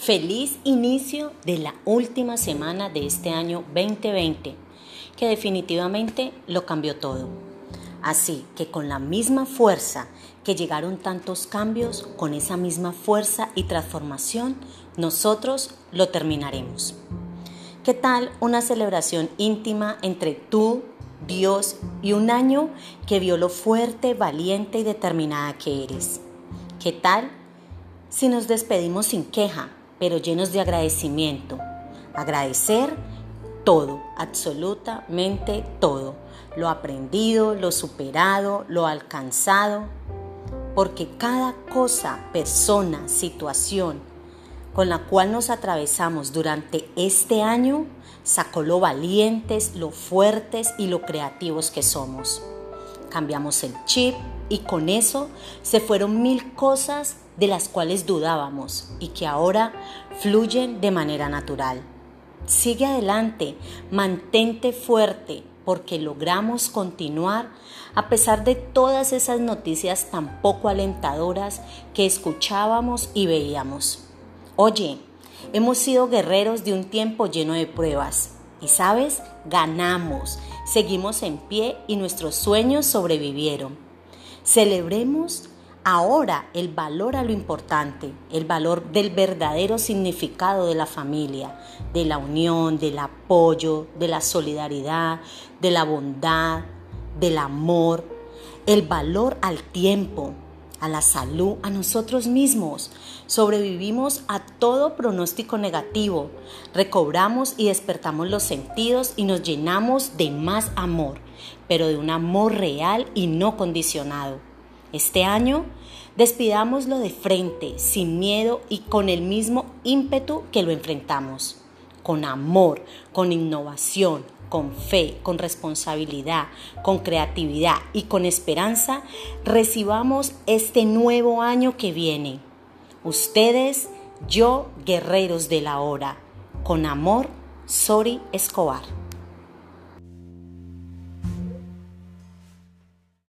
Feliz inicio de la última semana de este año 2020, que definitivamente lo cambió todo. Así que con la misma fuerza que llegaron tantos cambios, con esa misma fuerza y transformación, nosotros lo terminaremos. ¿Qué tal una celebración íntima entre tú, Dios y un año que vio lo fuerte, valiente y determinada que eres? ¿Qué tal si nos despedimos sin queja? Pero llenos de agradecimiento. Agradecer todo, absolutamente todo. Lo aprendido, lo superado, lo alcanzado. Porque cada cosa, persona, situación con la cual nos atravesamos durante este año sacó lo valientes, lo fuertes y lo creativos que somos. Cambiamos el chip y con eso se fueron mil cosas de las cuales dudábamos y que ahora fluyen de manera natural. Sigue adelante, mantente fuerte, porque logramos continuar a pesar de todas esas noticias tan poco alentadoras que escuchábamos y veíamos. Oye, hemos sido guerreros de un tiempo lleno de pruebas. Y sabes, ganamos, seguimos en pie y nuestros sueños sobrevivieron. Celebremos ahora el valor a lo importante, el valor del verdadero significado de la familia, de la unión, del apoyo, de la solidaridad, de la bondad, del amor, el valor al tiempo, a la salud, a nosotros mismos. Sobrevivimos a todo pronóstico negativo, recobramos y despertamos los sentidos y nos llenamos de más amor, pero de un amor real y no condicionado. Este año despidámoslo de frente, sin miedo y con el mismo ímpetu que lo enfrentamos, con amor, con innovación, con fe, con responsabilidad, con creatividad y con esperanza, recibamos este nuevo año que viene. Ustedes, yo, guerreros de la hora. Con amor, Sori Escobar.